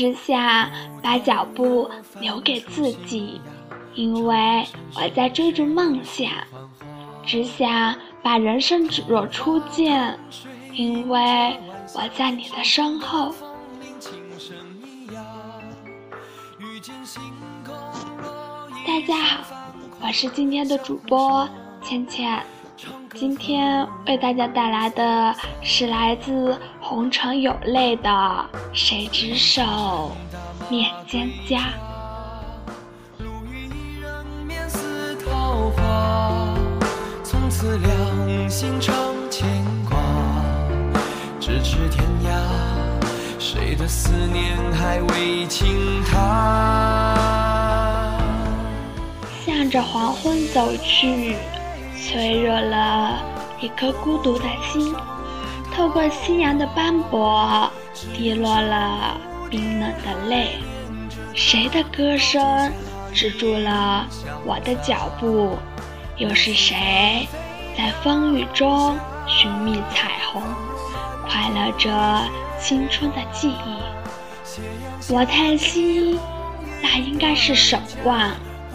只想把脚步留给自己，因为我在追逐梦想；只想把人生只若初见，因为我在你的身后。大家好，我是今天的主播倩倩。今天为大家带来的是来自红尘有泪的《谁执手面蒹葭》。从此两心成牵挂，咫尺天涯，谁的思念还未？向着黄昏走去。脆弱了一颗孤独的心，透过夕阳的斑驳，滴落了冰冷的泪。谁的歌声止住了我的脚步？又是谁在风雨中寻觅彩虹，快乐着青春的记忆？我叹息，那应该是守望，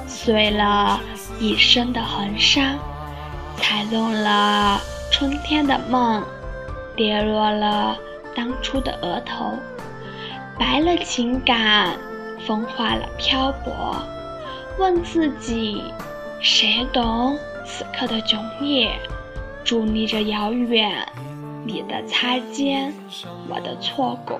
碎了一生的恒伤。踩动了春天的梦，跌落了当初的额头，白了情感，风化了漂泊。问自己，谁懂此刻的囧冽？伫立着遥远，你的擦肩，我的错过。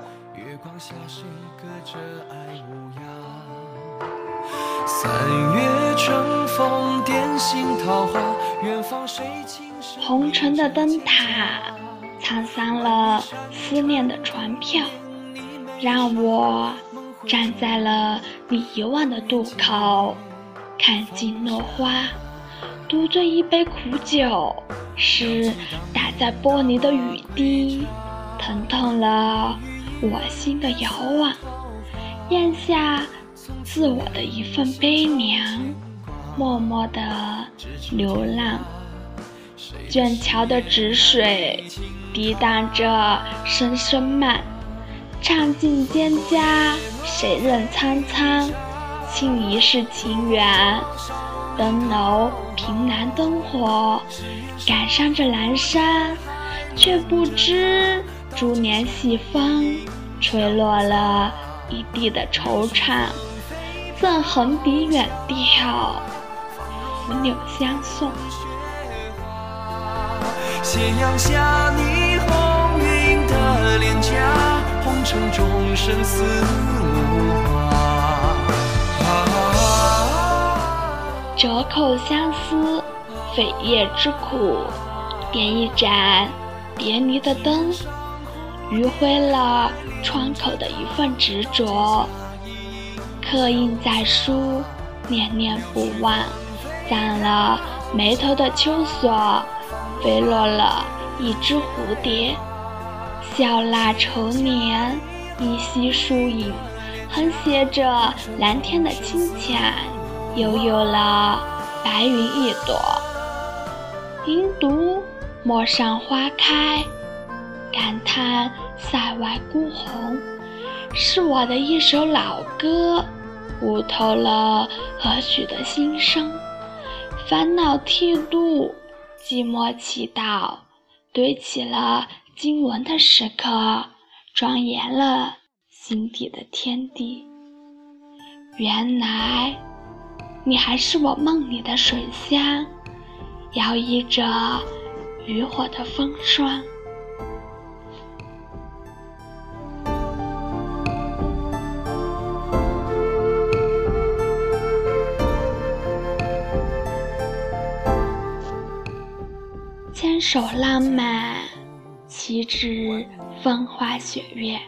三月春风点醒桃花。红尘的灯塔，沧桑了思念的船票，让我站在了你遗忘的渡口，看尽落花，独醉一杯苦酒，是打在玻璃的雨滴，疼痛了我心的遥望，咽下自我的一份悲凉。默默的流浪，卷桥的止水涤荡着声声慢，唱尽蒹葭，谁人苍苍？倾一世情缘，登楼凭栏灯火，感伤着阑珊，却不知逐年细风吹落了一地的惆怅，赠横笛远调。拂柳相送。斜阳下，霓虹晕的脸颊，红尘中生死无话。折口相思，扉页之苦，点一盏别离的灯，余晖了窗口的一份执着，刻印在书，念念不忘。散了眉头的秋锁，飞落了一只蝴蝶。笑纳愁年，依稀疏影，横斜着蓝天的清浅，又有了白云一朵。吟读陌上花开，感叹塞外孤鸿，是我的一首老歌，悟透了何许的心声。烦恼剃度，寂寞祈祷，堆起了经文的石刻，庄严了心底的天地。原来，你还是我梦里的水乡，摇曳着渔火的风霜。手浪漫，岂止风花雪月？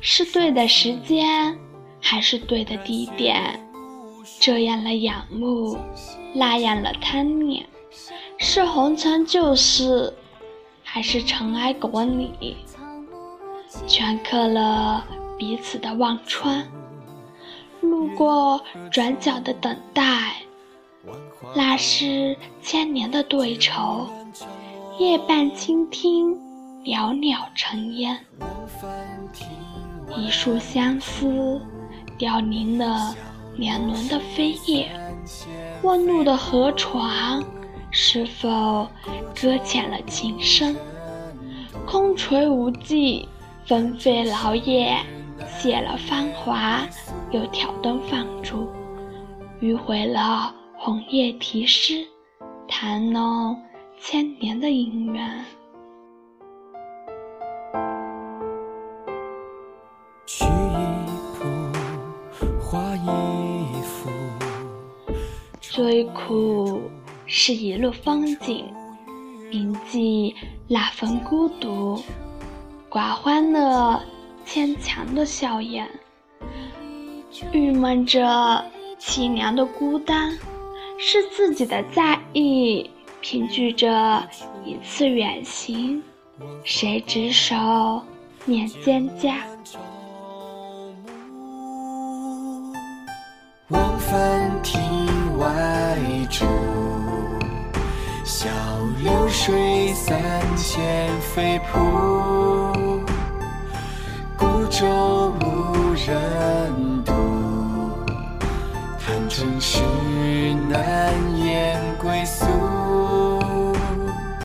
是对的时间，还是对的地点？这样的仰慕，那样的贪念，是红尘旧事，还是尘埃裹里？全刻了彼此的忘川。路过转角的等待，那是千年的对愁。夜半倾听，袅袅成烟。一束相思，凋零了年轮的飞叶。问路的河床，是否搁浅了琴声？空垂无际，纷飞老叶，谢了芳华，又挑灯放烛，迂回了红叶题诗，弹弄千年的姻缘。取一谱，画一幅。追苦是一路风景，铭记那份孤独。寡欢乐，牵强的笑颜，郁闷着凄凉的孤单，是自己的在意凭据着一次远行，谁执手念蒹葭？望翻庭外住，小流水三千飞瀑。